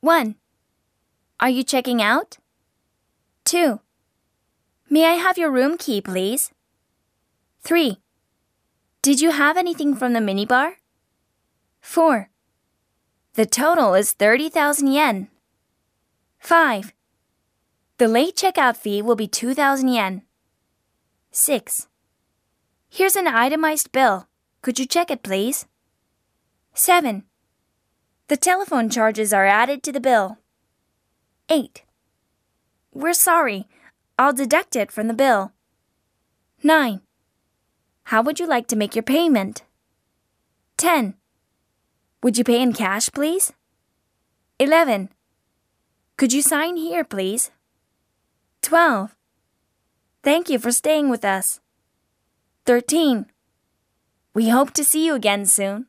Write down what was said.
1. Are you checking out? 2. May I have your room key, please? 3. Did you have anything from the minibar? 4. The total is 30,000 yen. 5. The late checkout fee will be 2,000 yen. 6. Here's an itemized bill. Could you check it, please? 7. The telephone charges are added to the bill. 8. We're sorry. I'll deduct it from the bill. 9. How would you like to make your payment? 10. Would you pay in cash, please? 11. Could you sign here, please? 12. Thank you for staying with us. 13. We hope to see you again soon.